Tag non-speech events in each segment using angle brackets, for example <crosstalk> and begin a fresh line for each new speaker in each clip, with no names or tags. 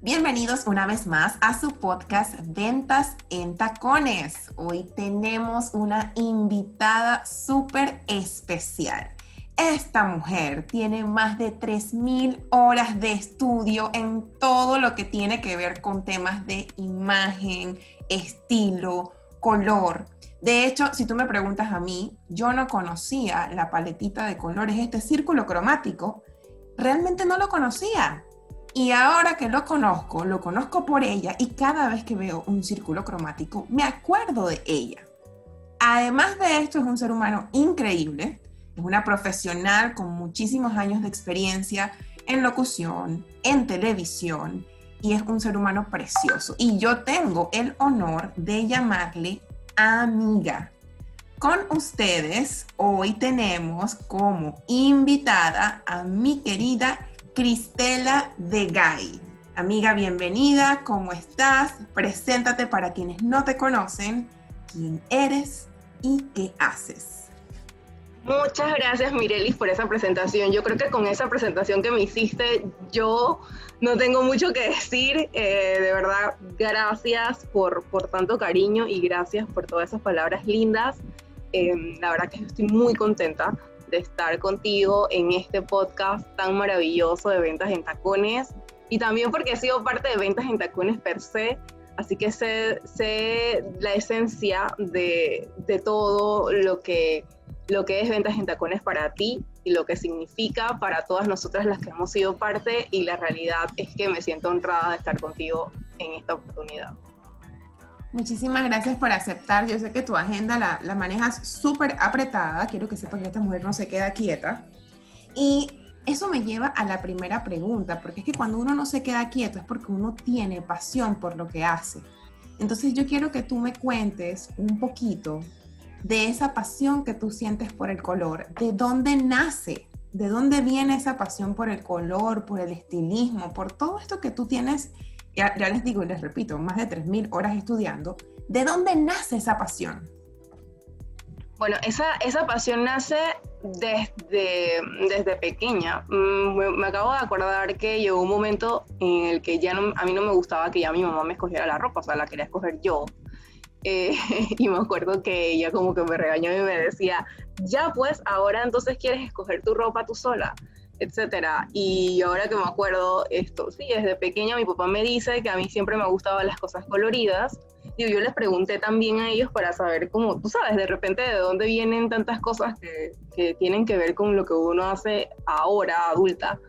Bienvenidos una vez más a su podcast Ventas en Tacones. Hoy tenemos una invitada súper especial. Esta mujer tiene más de 3.000 horas de estudio en todo lo que tiene que ver con temas de imagen, estilo, color. De hecho, si tú me preguntas a mí, yo no conocía la paletita de colores, este círculo cromático, realmente no lo conocía. Y ahora que lo conozco, lo conozco por ella y cada vez que veo un círculo cromático, me acuerdo de ella. Además de esto, es un ser humano increíble, es una profesional con muchísimos años de experiencia en locución, en televisión, y es un ser humano precioso. Y yo tengo el honor de llamarle amiga. Con ustedes hoy tenemos como invitada a mi querida Cristela de Gay. Amiga, bienvenida, ¿cómo estás? Preséntate para quienes no te conocen, quién eres y qué haces.
Muchas gracias Mirelis por esa presentación. Yo creo que con esa presentación que me hiciste, yo no tengo mucho que decir. Eh, de verdad, gracias por, por tanto cariño y gracias por todas esas palabras lindas. Eh, la verdad que estoy muy contenta de estar contigo en este podcast tan maravilloso de ventas en tacones. Y también porque he sido parte de ventas en tacones per se, así que sé, sé la esencia de, de, todo lo que, lo que es ventas en tacones para ti y lo que significa para todas nosotras las que hemos sido parte. Y la realidad es que me siento honrada de estar contigo en esta oportunidad.
Muchísimas gracias por aceptar. Yo sé que tu agenda la, manejas súper apretada. Quiero que sepan que esta mujer no se queda quieta. Y eso me lleva a la primera pregunta, porque es que cuando uno no se queda quieto es porque uno tiene pasión por lo que hace. Entonces yo quiero que tú me cuentes un poquito de esa pasión que tú sientes por el color, de dónde nace, de dónde viene esa pasión por el color, por el estilismo, por todo esto que tú tienes ya, les digo y les repito, más de 3.000 horas estudiando, ¿de dónde nace esa pasión?
Bueno, esa, esa pasión nace desde, desde pequeña. Mm, me, acabo de acordar que llegó un momento en el que ya no, a mí no me gustaba que ya mi mamá me escogiera la ropa, o sea, la quería escoger yo. Eh, <laughs> y me acuerdo que ella como que me regañó y me decía, ya pues, ahora entonces quieres escoger tu ropa tú sola etcétera. Y ahora que me acuerdo esto, sí, desde pequeña mi papá me dice que a mí siempre me gustaban las cosas coloridas. Y yo les pregunté también a ellos para saber cómo, tú sabes, de repente de dónde vienen tantas cosas que, que tienen que ver con lo que uno hace ahora, adulta.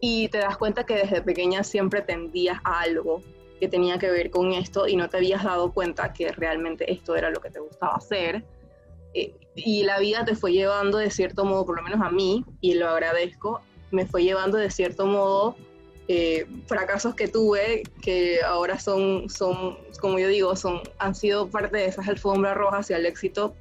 Y te das cuenta que desde pequeña siempre tendías a algo que tenía que ver con esto y no te habías dado cuenta que realmente esto era lo que te gustaba hacer y la vida te fue llevando de cierto modo, por lo menos a mí, y lo agradezco, me fue llevando de cierto modo eh, fracasos que tuve, que ahora son, son, como yo digo, son, han sido parte de esas alfombras rojas hacia el éxito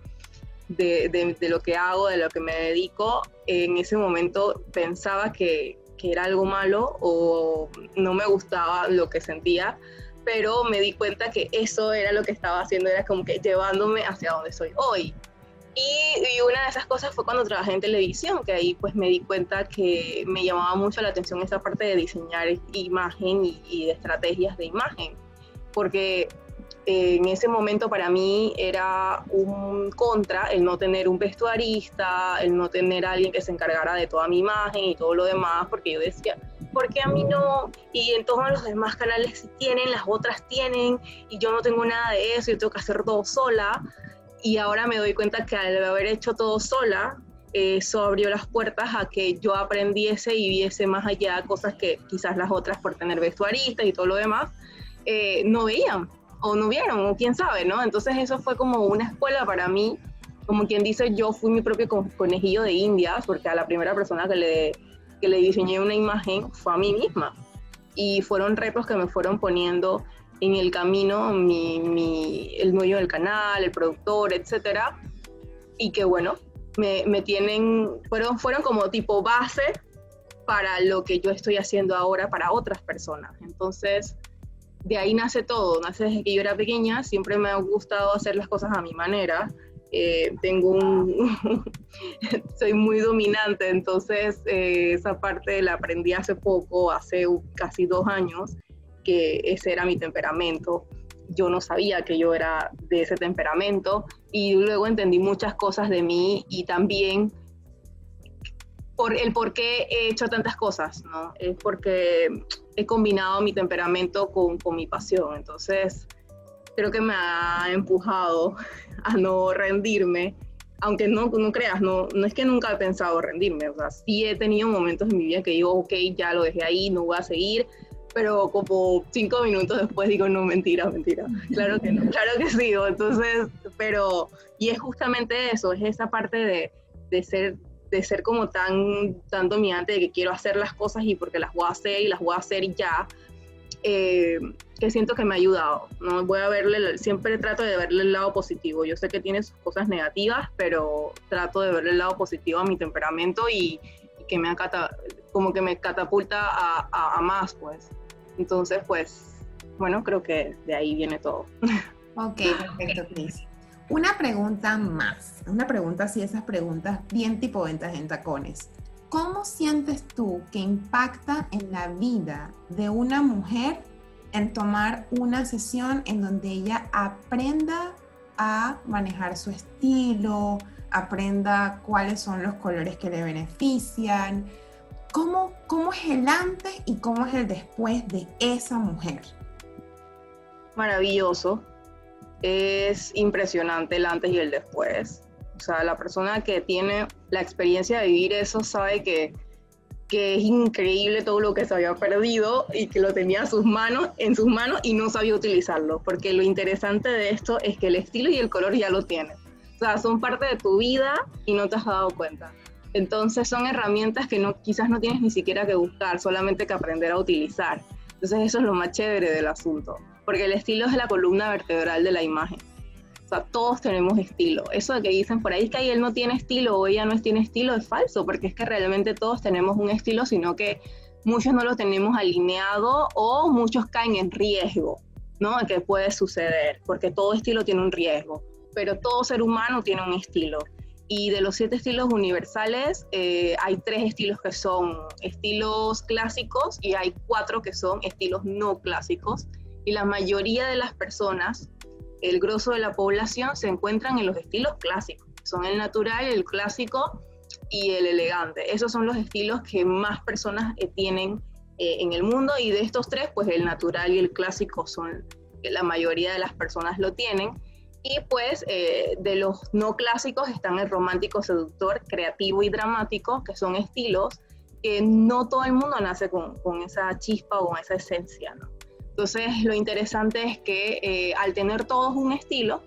de, de, lo que hago, de lo que me dedico. En ese momento pensaba que, que era algo malo o no me gustaba lo que sentía, pero me di cuenta que eso era lo que estaba haciendo, era como que llevándome hacia donde soy hoy. Y, una de esas cosas fue cuando trabajé en televisión, que ahí pues me di cuenta que me llamaba mucho la atención esa parte de diseñar imagen y, de estrategias de imagen, porque eh, en ese momento para mí era un contra el no tener un vestuarista, el no tener a alguien que se encargara de toda mi imagen y todo lo demás, porque yo decía, ¿por qué a mí no? Y en todos los demás canales tienen, las otras tienen, y yo no tengo nada de eso, yo tengo que hacer todo sola y ahora me doy cuenta que al haber hecho todo sola, eso abrió las puertas a que yo aprendiese y viese más allá cosas que quizás las otras por tener vestuaristas y todo lo demás eh, no veían o no vieron o quién sabe, ¿no? Entonces eso fue como una escuela para mí, como quien dice, yo fui mi propio conejillo de indias porque a la primera persona que le, que le diseñé una imagen fue a mí misma. y fueron retos que me fueron poniendo en el camino mi, el dueño del canal, el productor, etcétera, y que bueno, me, me, tienen, fueron, fueron como tipo base para lo que yo estoy haciendo ahora para otras personas. Entonces, de ahí nace todo, nace desde que yo era pequeña, siempre me ha gustado hacer las cosas a mi manera. Eh, tengo un, <laughs> soy muy dominante, entonces eh, esa parte la aprendí hace poco, hace casi dos años, que ese era mi temperamento. Yo no sabía que yo era de ese temperamento y luego entendí muchas cosas de mí y también por el por qué he hecho tantas cosas, ¿no? Es porque he combinado mi temperamento con, con mi pasión. Entonces, creo que me ha empujado a no rendirme, aunque no, no creas, no, no es que nunca he pensado rendirme, o sea, sí he tenido momentos en mi vida que digo, ok, ya lo dejé ahí, no voy a seguir, pero como cinco minutos después digo, no, mentira, mentira, claro que no, <laughs> claro que sigo, entonces, pero, y es justamente eso, es esa parte de, de ser de ser como tan, tan dominante de que quiero hacer las cosas y porque las voy a hacer y las voy a hacer ya, eh, que siento que me ha ayudado. ¿no? Voy a verle, siempre trato de verle el lado positivo. Yo sé que tiene sus cosas negativas, pero trato de verle el lado positivo a mi temperamento y, que me como que me catapulta a, a, más, pues. Entonces, pues, bueno, creo que de ahí viene todo.
Ok, <laughs> perfecto, Cris. Una pregunta más, una pregunta así, esas preguntas bien tipo ventas en tacones. ¿Cómo sientes tú que impacta en la vida de una mujer en tomar una sesión en donde ella aprenda a manejar su estilo, aprenda cuáles son los colores que le benefician? ¿Cómo, cómo es el antes y cómo es el después de esa mujer?
Maravilloso, es impresionante el antes y el después. O sea, la persona que tiene la experiencia de vivir eso sabe que, que es increíble todo lo que se había perdido y que lo tenía en sus manos, en sus manos y no sabía utilizarlo. Porque lo interesante de esto es que el estilo y el color ya lo tienes. O sea, son parte de tu vida y no te has dado cuenta. Entonces son herramientas que no, quizás no tienes ni siquiera que buscar, solamente que aprender a utilizar. Entonces eso es lo más chévere del asunto porque el estilo es la columna vertebral de la imagen. O sea, todos tenemos estilo. Eso de que dicen por ahí que él no tiene estilo o ella no tiene estilo es falso, porque es que realmente todos tenemos un estilo, sino que muchos no lo tenemos alineado o muchos caen en riesgo, ¿no? Que puede suceder, porque todo estilo tiene un riesgo, pero todo ser humano tiene un estilo. Y de los siete estilos universales, eh, hay tres estilos que son estilos clásicos y hay cuatro que son estilos no clásicos y la mayoría de las personas, el grosso de la población, se encuentran en los estilos clásicos. Son el natural, el clásico y el elegante. Esos son los estilos que más personas eh, tienen eh, en el mundo y de estos tres, pues el natural y el clásico son la mayoría de las personas lo tienen. Y pues eh, de los no clásicos están el romántico, seductor, creativo y dramático, que son estilos que no todo el mundo nace con, esa chispa o con esa esencia. Entonces, lo interesante es que eh, al tener todos un estilo,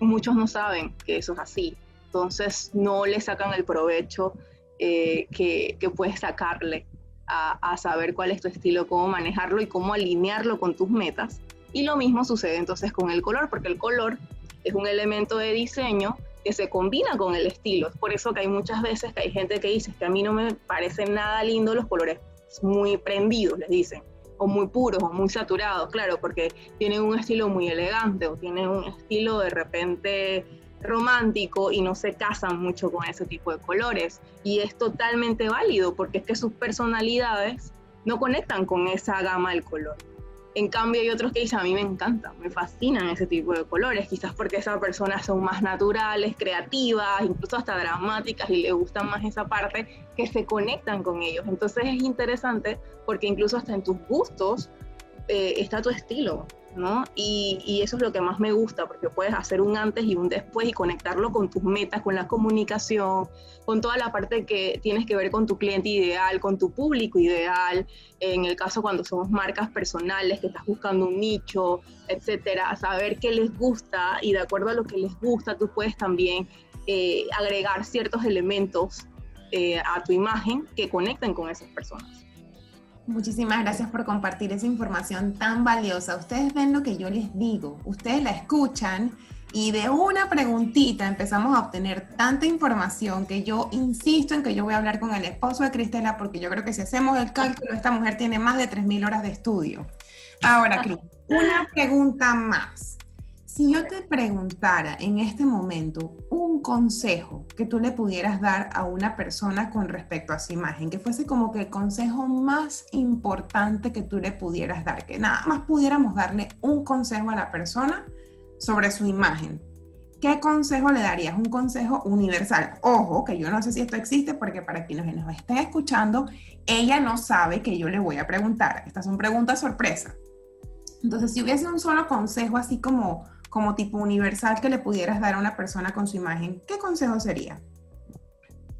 muchos no saben que eso es así. Entonces, no le sacan el provecho eh, que, puedes sacarle a, saber cuál es tu estilo, cómo manejarlo y cómo alinearlo con tus metas. Y lo mismo sucede entonces con el color, porque el color es un elemento de diseño que se combina con el estilo. Es por eso que hay muchas veces que hay gente que dice que a mí no me parecen nada lindos los colores muy prendidos, les dicen o muy puros o muy saturados, claro, porque tienen un estilo muy elegante o tienen un estilo de repente romántico y no se casan mucho con ese tipo de colores. Y es totalmente válido porque es que sus personalidades no conectan con esa gama del color. En cambio, hay otros que dicen, a mí me encanta, me fascinan ese tipo de colores, quizás porque esas personas son más naturales, creativas, incluso hasta dramáticas y les gusta más esa parte que se conectan con ellos. Entonces es interesante porque incluso hasta en tus gustos eh, está tu estilo. ¿No? Y, eso es lo que más me gusta, porque puedes hacer un antes y un después y conectarlo con tus metas, con la comunicación, con toda la parte que tienes que ver con tu cliente ideal, con tu público ideal, en el caso cuando somos marcas personales, que estás buscando un nicho, etcétera, saber qué les gusta y de acuerdo a lo que les gusta, tú puedes también eh, agregar ciertos elementos eh, a tu imagen que conecten con esas personas.
Muchísimas gracias por compartir esa información tan valiosa. Ustedes ven lo que yo les digo, ustedes la escuchan y de una preguntita empezamos a obtener tanta información que yo insisto en que yo voy a hablar con el esposo de Cristela porque yo creo que si hacemos el cálculo, esta mujer tiene más de 3.000 horas de estudio. Ahora, Cris, una pregunta más. Si yo te preguntara en este momento un consejo que tú le pudieras dar a una persona con respecto a su imagen, que fuese como que el consejo más importante que tú le pudieras dar, que nada más pudiéramos darle un consejo a la persona sobre su imagen, ¿qué consejo le darías? Un consejo universal. Ojo, que yo no sé si esto existe porque para quienes nos estén escuchando, ella no sabe que yo le voy a preguntar. Estas son preguntas sorpresa. Entonces, si hubiese un solo consejo así como, como tipo universal que le pudieras dar a una persona con su imagen, ¿qué consejo sería?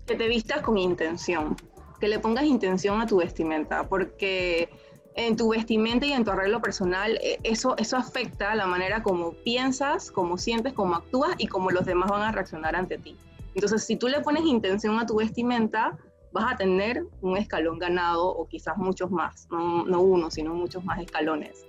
Que te vistas con intención, que le pongas intención a tu vestimenta, porque en tu vestimenta y en tu arreglo personal, eh, eso, eso afecta la manera como piensas, como sientes, como actúas y cómo los demás van a reaccionar ante ti. Entonces, si tú le pones intención a tu vestimenta, vas a tener un escalón ganado o quizás muchos más, no, uno, sino muchos más escalones.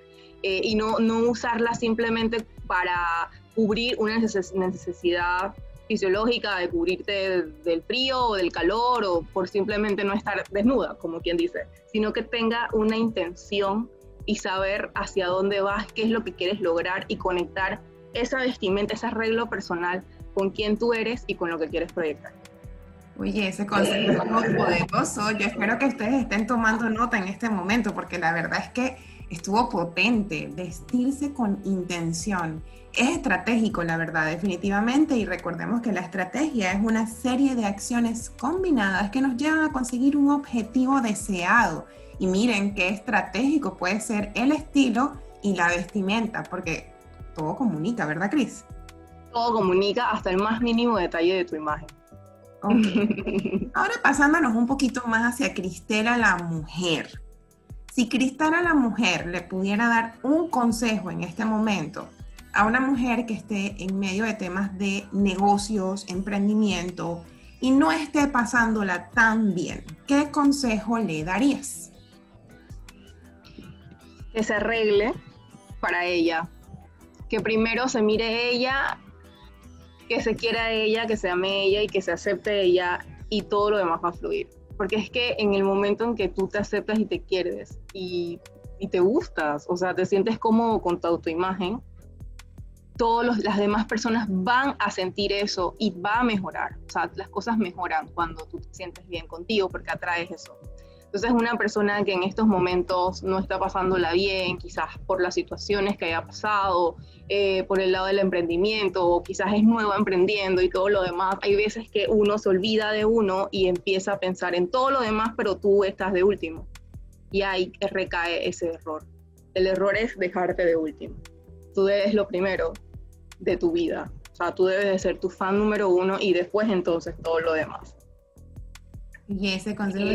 Eh, y no, no usarla simplemente para cubrir una necesidad fisiológica de cubrirte del frío o del calor o por simplemente no estar desnuda, como quien dice, sino que tenga una intención y saber hacia dónde vas, qué es lo que quieres lograr y conectar esa vestimenta, ese arreglo personal con quién tú eres y con lo que quieres proyectar.
Oye, ese consejo es poderoso. Yo espero que ustedes estén tomando nota en este momento, porque la verdad es que estuvo potente, vestirse con intención es estratégico, la verdad, definitivamente, y recordemos que la estrategia es una serie de acciones combinadas que nos llevan a conseguir un objetivo deseado. Y miren qué estratégico puede ser el estilo y la vestimenta, porque todo comunica, ¿verdad, Cris?
Todo comunica hasta el más mínimo detalle de tu imagen. <laughs>
Ahora pasándonos un poquito más hacia Cristela la mujer. Si Cristela la mujer le pudiera dar un consejo en este momento a una mujer que esté en medio de temas de negocios, emprendimiento y no esté pasándola tan bien, ¿qué consejo le darías?
Que se arregle para ella, que primero se mire ella, que se quiera ella, que se ame ella y que se acepte ella y todo lo demás va a fluir. Porque es que en el momento en que tú te aceptas y te quieres y, te gustas, o sea, te sientes cómodo con tu autoimagen, todas las demás personas van a sentir eso y va a mejorar. O sea, las cosas mejoran cuando tú te sientes bien contigo porque atraes eso. Entonces, una persona que en estos momentos no está pasándola bien, quizás por las situaciones que haya pasado, eh, por el lado del emprendimiento, o quizás es nuevo emprendiendo y todo lo demás, hay veces que uno se olvida de uno y empieza a pensar en todo lo demás, pero tú estás de último. Y ahí recae ese error. El error es dejarte de último. Tú eres lo primero, de tu vida. O sea, tú debes de ser tu fan número uno y después entonces todo lo demás.
Y ese consejo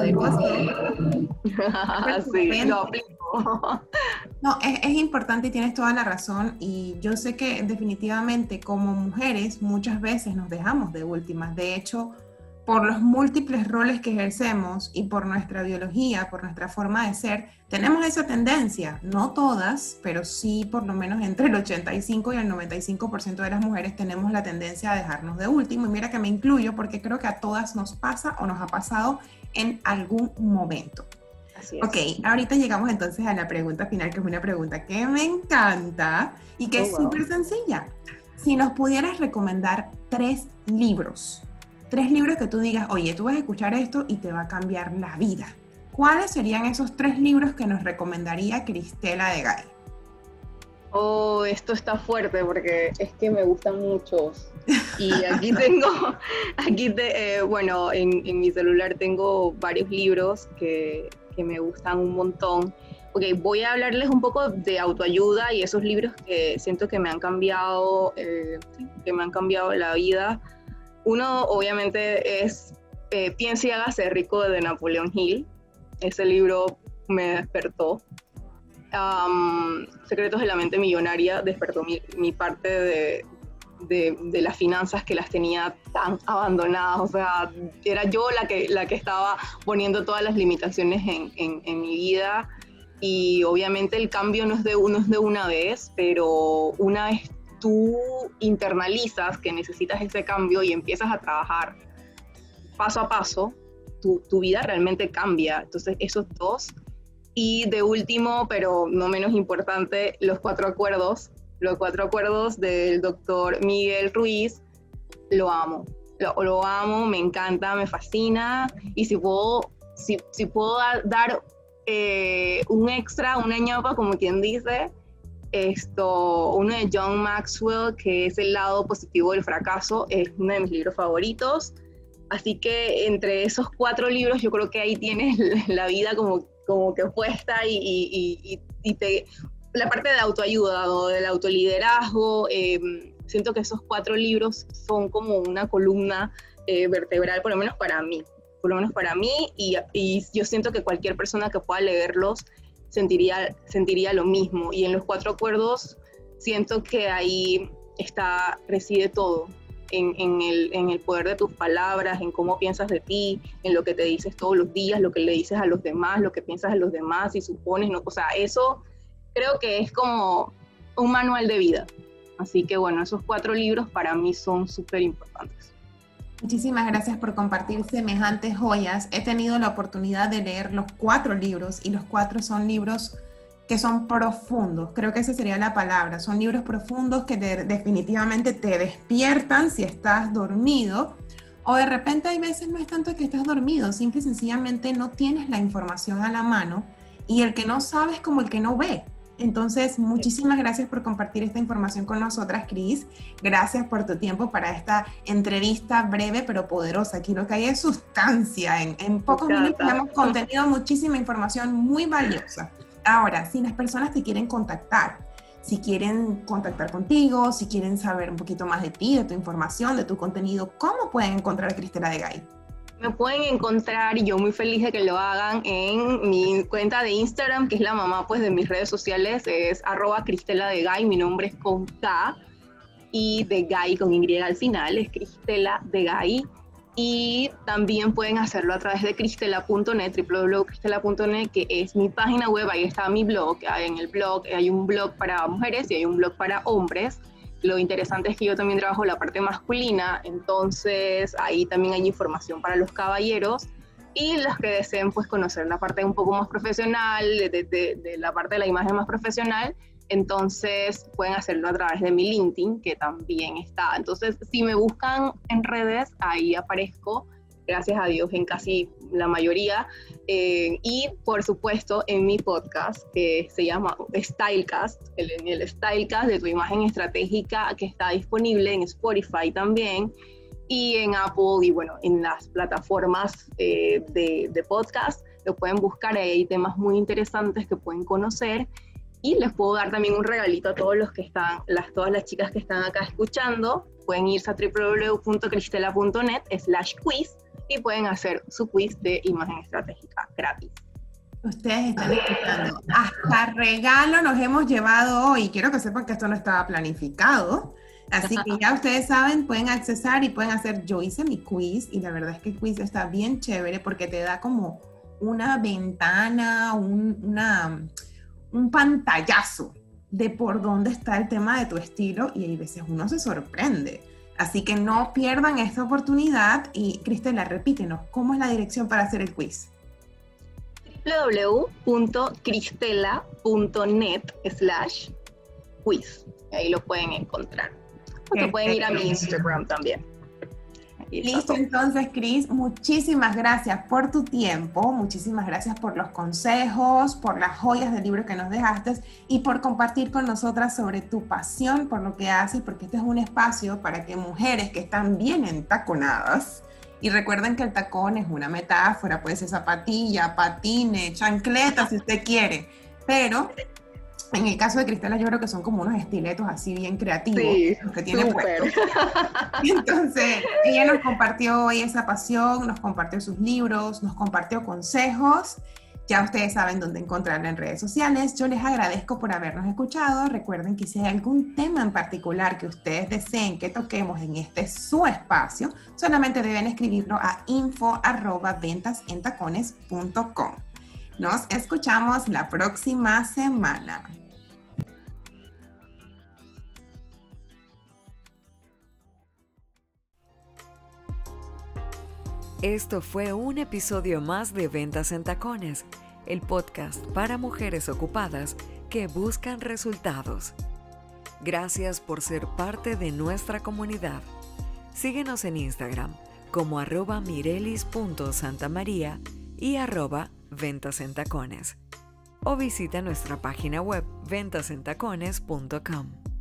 de costo. <laughs>
sí, lo
No, es, es, importante y tienes toda la razón. Y yo sé que definitivamente como mujeres muchas veces nos dejamos de últimas. De hecho, por los múltiples roles que ejercemos y por nuestra biología, por nuestra forma de ser, tenemos esa tendencia, no todas, pero sí por lo menos entre el 85 y el 95% de las mujeres tenemos la tendencia a dejarnos de último. Y mira que me incluyo porque creo que a todas nos pasa o nos ha pasado en algún momento. Así es. Ok, ahorita llegamos entonces a la pregunta final, que es una pregunta que me encanta y que oh, es súper sencilla. Si nos pudieras recomendar tres libros tres libros que tú digas, oye, tú vas a escuchar esto y te va a cambiar la vida. ¿Cuáles serían esos tres libros que nos recomendaría Cristela de Gay?
Oh, esto está fuerte porque es que me gustan muchos. Y aquí <laughs> tengo, aquí te, eh, bueno, en, en, mi celular tengo varios libros que, que, me gustan un montón. Ok, voy a hablarles un poco de autoayuda y esos libros que siento que me han cambiado, eh, que me han cambiado la vida. Uno, obviamente, es eh, Piensa y hágase rico de Napoleón Hill. Ese libro me despertó. Secretos de la mente millonaria despertó mi, parte de, de, las finanzas que las tenía tan abandonadas. O sea, era yo la que, la que estaba poniendo todas las limitaciones en, en, mi vida. Y obviamente el cambio no es, de, no es de una vez, pero una vez tú internalizas que necesitas ese cambio y empiezas a trabajar paso a paso, tu, tu vida realmente cambia. Entonces, esos dos. Y de último, pero no menos importante, los cuatro acuerdos los cuatro acuerdos del doctor Miguel Ruiz, lo amo. Lo, amo, me encanta, me fascina. Y si puedo, si, si puedo dar eh, un extra, una ñapa, como quien dice, esto, uno de John Maxwell, que es El lado positivo del fracaso, es uno de mis libros favoritos. Así que entre esos cuatro libros yo creo que ahí tienes <laughs> la vida como, como que puesta y, y, y te la parte de autoayuda o del autoliderazgo, em, siento que esos cuatro libros son como una columna eh, vertebral, por lo menos para mí, por lo menos para mí, y, yo siento que cualquier persona que pueda leerlos sentiría, sentiría lo mismo. Y en los cuatro acuerdos siento que ahí está, reside todo, en, el, en, el, poder de tus palabras, en cómo piensas de ti, en lo que te dices todos los días, lo que le dices a los demás, lo que piensas de los demás y supones, ¿no? o sea, eso creo que es como un manual de vida. Así que bueno, esos cuatro libros para mí son súper importantes.
Muchísimas gracias por compartir semejantes joyas. He tenido la oportunidad de leer los cuatro libros y los cuatro son libros que son profundos. Creo que esa sería la palabra. Son libros profundos que definitivamente te despiertan si estás dormido. O de repente hay veces no es tanto que estás dormido, simple y sencillamente no tienes la información a la mano y el que no sabe es como el que no ve. Entonces, muchísimas gracias por compartir esta información con nosotras, Cris. Gracias por tu tiempo para esta entrevista breve pero poderosa. Aquí lo que hay es sustancia. En, en pocos minutos hemos contenido muchísima información muy valiosa. Ahora, si las personas te quieren contactar, si quieren contactar contigo, si quieren saber un poquito más de ti, de tu información, de tu contenido, ¿cómo pueden encontrar a Cristela de Gay?
Me pueden encontrar, y yo muy feliz de que lo hagan, en mi cuenta de Instagram, que es la mamá pues de mis redes sociales, es arroba Cristela de Gay, mi nombre es con K, y de Gay con Y al final, es Cristela de Gay. Y también pueden hacerlo a través de cristela.net, www.cristela.net, que es mi página web, ahí está mi blog. En el blog hay un blog para mujeres y hay un blog para hombres lo interesante es que yo también trabajo la parte masculina, entonces ahí también hay información para los caballeros y los que deseen pues conocer la parte un poco más profesional, de, la parte de la imagen más profesional, entonces pueden hacerlo a través de mi LinkedIn, que también está. Entonces, si me buscan en redes, ahí aparezco gracias a Dios, en casi la mayoría. Eh, y por supuesto en mi podcast que se llama Stylecast, el, el Stylecast de tu imagen estratégica que está disponible en Spotify también y en Apple y bueno, en las plataformas eh, de, de, podcast. Lo pueden buscar, hay temas muy interesantes que pueden conocer. Y les puedo dar también un regalito a todos los que están, las, todas las chicas que están acá escuchando. Pueden irse a www.cristela.net slash quiz y pueden hacer su quiz de imagen estratégica gratis.
Ustedes están escuchando. Hasta regalo nos hemos llevado hoy. Quiero que sepan que esto no estaba planificado. Así que ya ustedes saben, pueden accesar y pueden hacer. Yo hice mi quiz y la verdad es que el quiz está bien chévere porque te da como una ventana, un, una, un pantallazo de por dónde está el tema de tu estilo y hay veces uno se sorprende. Así que no pierdan esta oportunidad y Cristela, repítenos, ¿cómo es la dirección para hacer el quiz?
www.cristela.net slash quiz. Ahí lo pueden encontrar. O pueden ir a mi Instagram también.
Listo, entonces, Cris, muchísimas gracias por tu tiempo, muchísimas gracias por los consejos, por las joyas del libro que nos dejaste y por compartir con nosotras sobre tu pasión por lo que haces, porque este es un espacio para que mujeres que están bien entaconadas, y recuerden que el tacón es una metáfora, puede ser zapatilla, patine, chancleta, si usted quiere, pero en el caso de Cristela, yo creo que son como unos estiletos así bien creativos los que tiene. <laughs> Entonces, ella nos compartió hoy esa pasión, nos compartió sus libros, nos compartió consejos. Ya ustedes saben dónde encontrarla en redes sociales. Yo les agradezco por habernos escuchado. Recuerden que si hay algún tema en particular que ustedes deseen que toquemos en este su espacio, solamente deben escribirlo a info@ventasentacones.com. Nos escuchamos la próxima semana.
Esto fue un episodio más de Ventas en Tacones, el podcast para mujeres ocupadas que buscan resultados. Gracias por ser parte de nuestra comunidad. Síguenos en Instagram como arroba mirelis.santamaría y arroba ventas en tacones. O visita nuestra página web ventasentacones.com.